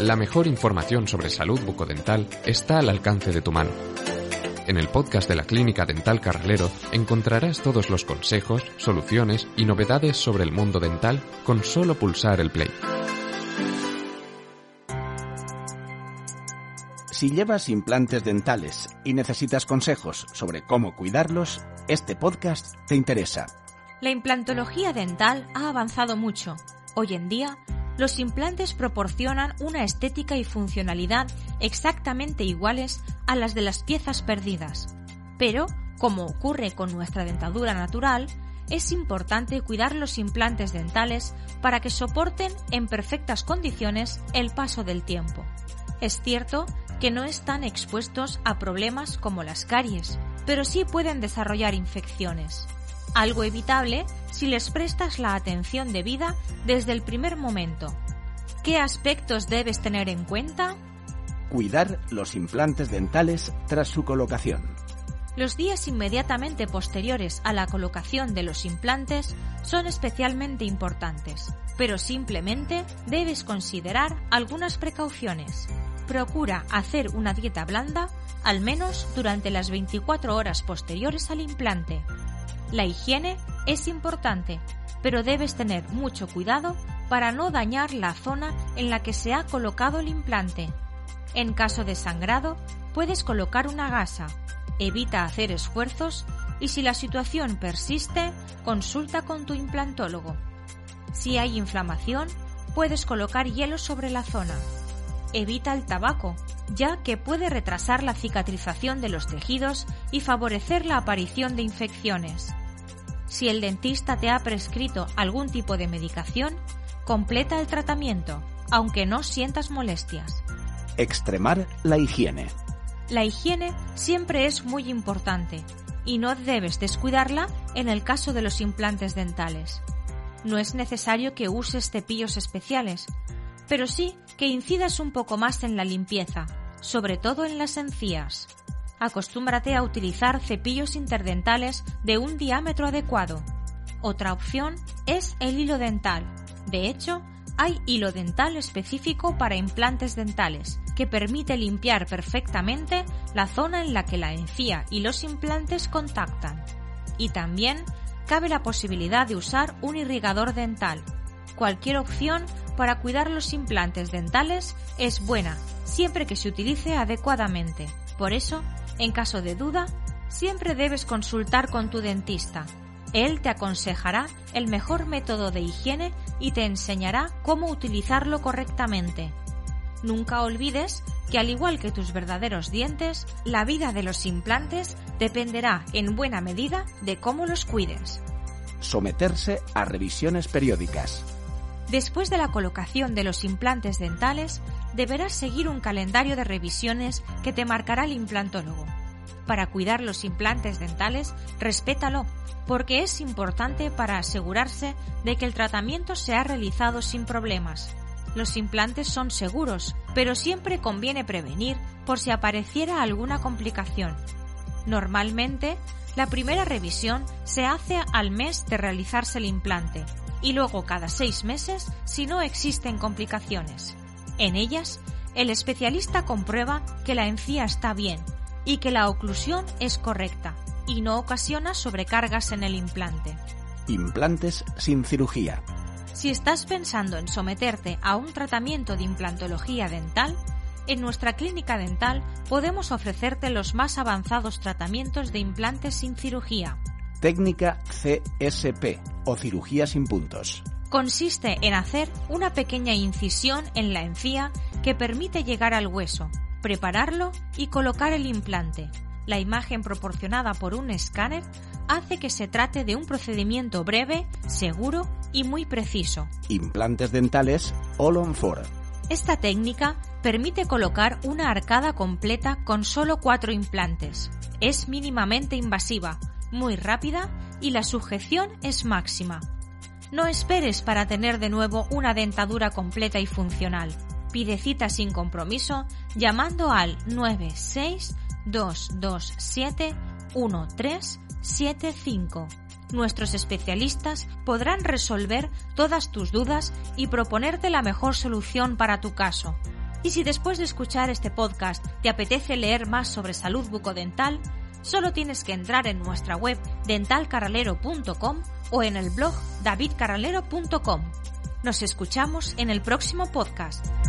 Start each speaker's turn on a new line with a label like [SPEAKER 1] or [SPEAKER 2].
[SPEAKER 1] La mejor información sobre salud bucodental está al alcance de tu mano. En el podcast de la Clínica Dental Carralero encontrarás todos los consejos, soluciones y novedades sobre el mundo dental con solo pulsar el play.
[SPEAKER 2] Si llevas implantes dentales y necesitas consejos sobre cómo cuidarlos, este podcast te interesa.
[SPEAKER 3] La implantología dental ha avanzado mucho. Hoy en día, los implantes proporcionan una estética y funcionalidad exactamente iguales a las de las piezas perdidas. Pero, como ocurre con nuestra dentadura natural, es importante cuidar los implantes dentales para que soporten en perfectas condiciones el paso del tiempo. Es cierto que no están expuestos a problemas como las caries, pero sí pueden desarrollar infecciones. Algo evitable si les prestas la atención debida desde el primer momento. ¿Qué aspectos debes tener en cuenta?
[SPEAKER 2] Cuidar los implantes dentales tras su colocación.
[SPEAKER 3] Los días inmediatamente posteriores a la colocación de los implantes son especialmente importantes, pero simplemente debes considerar algunas precauciones. Procura hacer una dieta blanda al menos durante las 24 horas posteriores al implante. La higiene es importante, pero debes tener mucho cuidado para no dañar la zona en la que se ha colocado el implante. En caso de sangrado, puedes colocar una gasa evita hacer esfuerzos y si la situación persiste, consulta con tu implantólogo. Si hay inflamación, puedes colocar hielo sobre la zona. Evita el tabaco, ya que puede retrasar la cicatrización de los tejidos y favorecer la aparición de infecciones. Si el dentista te ha prescrito algún tipo de medicación, completa el tratamiento, aunque no sientas molestias.
[SPEAKER 2] Extremar la higiene.
[SPEAKER 3] La higiene siempre es muy importante y no debes descuidarla en el caso de los implantes dentales. No es necesario que uses cepillos especiales, pero sí que incidas un poco más en la limpieza, sobre todo en las encías. Acostúmbrate a utilizar cepillos interdentales de un diámetro adecuado. Otra opción es el hilo dental. De hecho, hay hilo dental específico para implantes dentales, que permite limpiar perfectamente la zona en la que la encía y los implantes contactan. Y también cabe la posibilidad de usar un irrigador dental. Cualquier opción para cuidar los implantes dentales es buena, siempre que se utilice adecuadamente. Por eso, en caso de duda, siempre debes consultar con tu dentista. Él te aconsejará el mejor método de higiene y te enseñará cómo utilizarlo correctamente. Nunca olvides que al igual que tus verdaderos dientes, la vida de los implantes dependerá en buena medida de cómo los cuides.
[SPEAKER 2] Someterse a revisiones periódicas.
[SPEAKER 3] Después de la colocación de los implantes dentales, deberás seguir un calendario de revisiones que te marcará el implantólogo. Para cuidar los implantes dentales, respétalo, porque es importante para asegurarse de que el tratamiento se ha realizado sin problemas. Los implantes son seguros, pero siempre conviene prevenir por si apareciera alguna complicación. Normalmente, la primera revisión se hace al mes de realizarse el implante y luego cada seis meses si no existen complicaciones. En ellas, el especialista comprueba que la encía está bien y que la oclusión es correcta y no ocasiona sobrecargas en el implante.
[SPEAKER 2] Implantes sin cirugía.
[SPEAKER 3] Si estás pensando en someterte a un tratamiento de implantología dental, en nuestra clínica dental podemos ofrecerte los más avanzados tratamientos de implantes sin cirugía.
[SPEAKER 2] Técnica CSP o cirugía sin puntos.
[SPEAKER 3] Consiste en hacer una pequeña incisión en la encía que permite llegar al hueso, prepararlo y colocar el implante. La imagen proporcionada por un escáner hace que se trate de un procedimiento breve, seguro y muy preciso.
[SPEAKER 2] Implantes dentales All on 4.
[SPEAKER 3] Esta técnica permite colocar una arcada completa con solo cuatro implantes. Es mínimamente invasiva, muy rápida y la sujeción es máxima. No esperes para tener de nuevo una dentadura completa y funcional. Pide cita sin compromiso llamando al 96 227 1375. Nuestros especialistas podrán resolver todas tus dudas y proponerte la mejor solución para tu caso. Y si después de escuchar este podcast te apetece leer más sobre salud bucodental, solo tienes que entrar en nuestra web dentalcarralero.com o en el blog davidcarralero.com. Nos escuchamos en el próximo podcast.